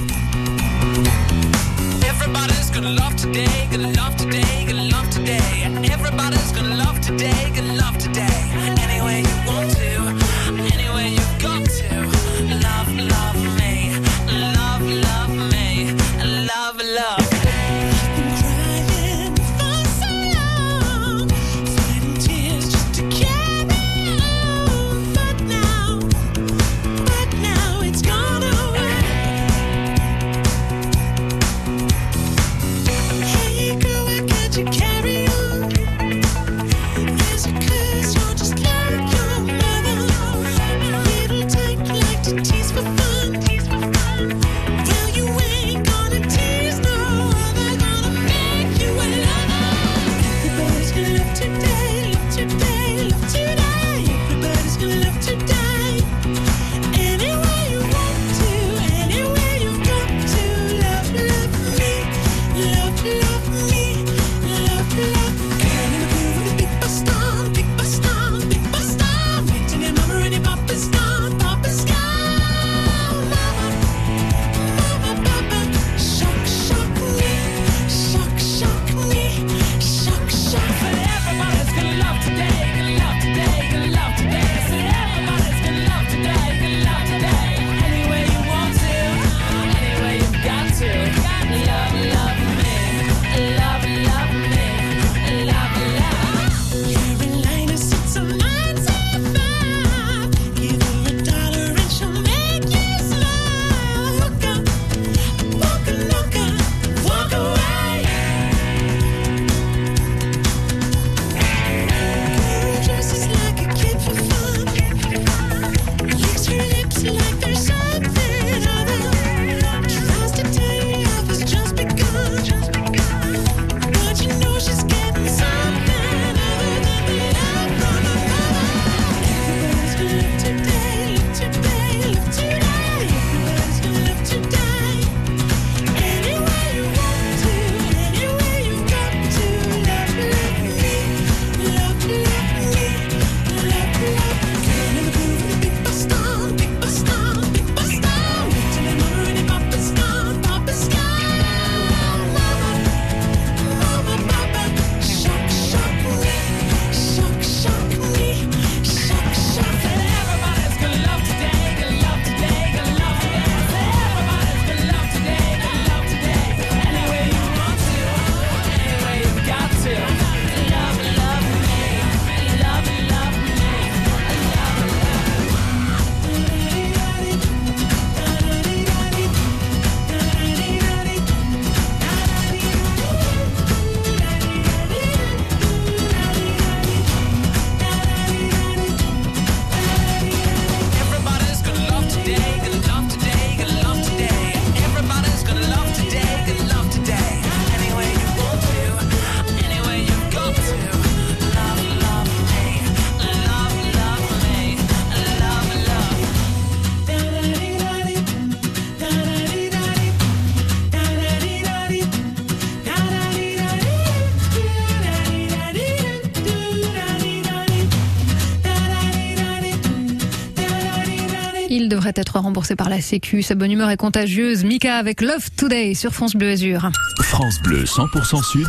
Remboursé par la Sécu. Sa bonne humeur est contagieuse. Mika avec Love Today sur France Bleu Azur. France Bleu 100% Sud,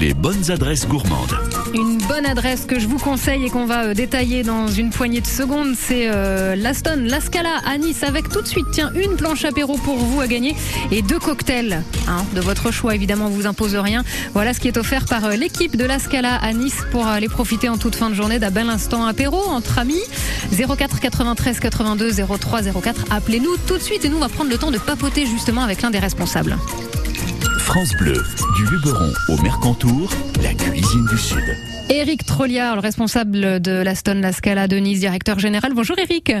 les bonnes adresses gourmandes. Adresse que je vous conseille et qu'on va euh, détailler dans une poignée de secondes, c'est euh, l'Aston, la Scala à Nice avec tout de suite, tiens, une planche apéro pour vous à gagner et deux cocktails hein, de votre choix. Évidemment, on vous impose rien. Voilà ce qui est offert par euh, l'équipe de la Scala à Nice pour aller profiter en toute fin de journée d'un bel instant apéro entre amis. 04 93 82 03 04. Appelez-nous tout de suite et nous on va prendre le temps de papoter justement avec l'un des responsables. France Bleu, du Luberon au Mercantour, la cuisine du Sud. Eric Trolliard, le responsable de l'Aston La Scala de Nice, directeur général. Bonjour Eric.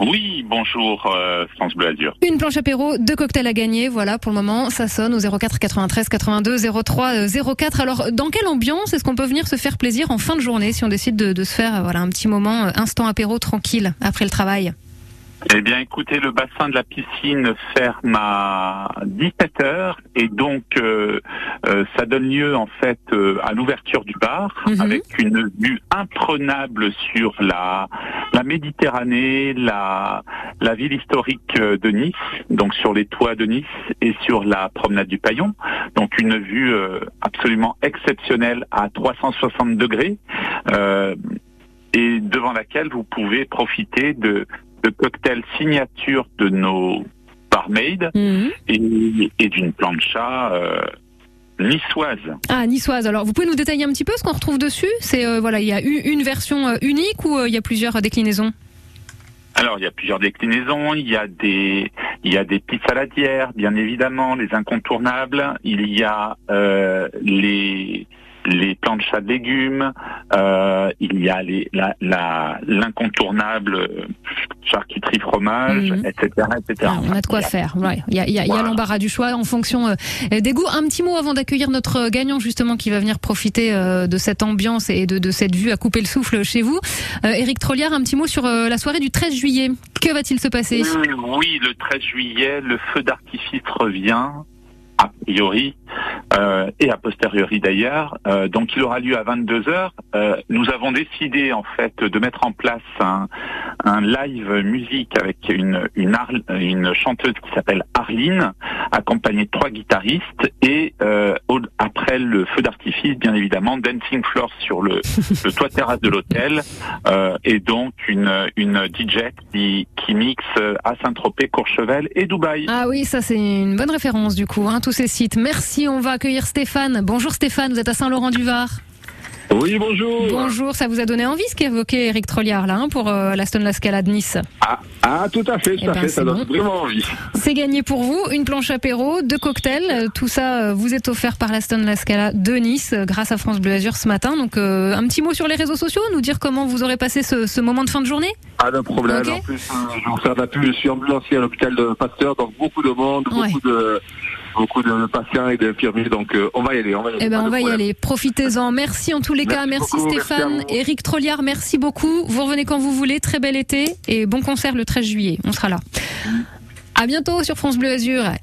Oui, bonjour euh, France Bleu Azur. Une planche apéro, deux cocktails à gagner. Voilà, pour le moment, ça sonne au 04 93 82 03 04. Alors, dans quelle ambiance est-ce qu'on peut venir se faire plaisir en fin de journée si on décide de, de se faire voilà un petit moment euh, instant apéro tranquille après le travail? Eh bien, écoutez, le bassin de la piscine ferme à 17 heures et donc euh, euh, ça donne lieu en fait euh, à l'ouverture du bar avec une vue imprenable sur la la Méditerranée, la la ville historique euh, de Nice, donc sur les toits de Nice et sur la promenade du Paillon. Donc une vue euh, absolument exceptionnelle à 360 degrés. euh, et devant laquelle vous pouvez profiter de, de cocktails signature de nos barmaids et, et d'une plancha euh, niçoise. Ah, niçoise. Alors, vous pouvez nous détailler un petit peu ce qu'on retrouve dessus? C'est euh, voilà, il y a une version euh, unique ou euh, il y a plusieurs déclinaisons? Alors, il y a plusieurs déclinaisons. Il y a des, il y a des petites saladières, bien évidemment, les incontournables. Il y a euh, les les planchas de légumes. Euh, il y a les, la, la, l'incontournable euh, charcuterie fromage, etc., etc. Ah, On a de quoi faire. Ouais. Il y a, il y a- il y a l'embarras du choix en fonction euh, des goûts. Un petit mot avant d'accueillir notre gagnant justement qui va venir profiter euh, de cette ambiance et de, de cette vue à couper le souffle chez vous. Euh, Éric Trolliard, un petit mot sur euh, la soirée du 13 juillet. Que va-t-il se passer? Euh, Oui, le 13 juillet, le feu d'artifice revient, a priori, euh, et a posteriori d'ailleurs. Euh, donc il aura lieu à 22 heures. Euh, nous avons décidé en fait de mettre en place un, un live musique avec une une, chanteuse qui s'appelle Arline, accompagnée de trois guitaristes et au- après le feu d'artifice, bien évidemment, dancing floor sur le, <laughs> le toit terrasse de l'hôtel et donc une une DJ qui qui mixe à Saint-Tropez, Courchevel et Dubaï. Ah oui, ça c'est une bonne référence du coup, hein, ces sites. Merci, on va accueillir Stéphane. Bonjour Stéphane, vous êtes à Saint-Laurent-du-Var. Oui, bonjour. Bonjour, ça vous a donné envie ce qu'évoquait Eric Trolliard là hein, pour euh, l'Aston La Scala de Nice? Ah, ah, tout à fait, tout Eh à ben, fait, ça donne bon. vraiment envie. C'est gagné pour vous, une planche apéro, deux cocktails, euh, tout ça euh, vous est offert par l'Aston La Scala de Nice euh, grâce à France Bleu Azur ce matin. Donc un petit mot sur les réseaux sociaux, nous dire comment vous aurez passé ce, ce moment de fin de journée? Pas de problème. En plus, je vous faire la pub. Je suis ambulancier à l'hôpital de Pasteur, donc beaucoup de monde, Ouais. beaucoup de beaucoup de patients et d'infirmiers. Donc euh, on va y aller. On va y aller. Eh ben on de va y aller, profitez-en. Merci en tous les cas, merci beaucoup, Stéphane. Eric Trolliard, merci beaucoup. Vous revenez quand vous voulez, très bel été et bon concert le 13 juillet, on sera là. À bientôt sur France Bleu Azur.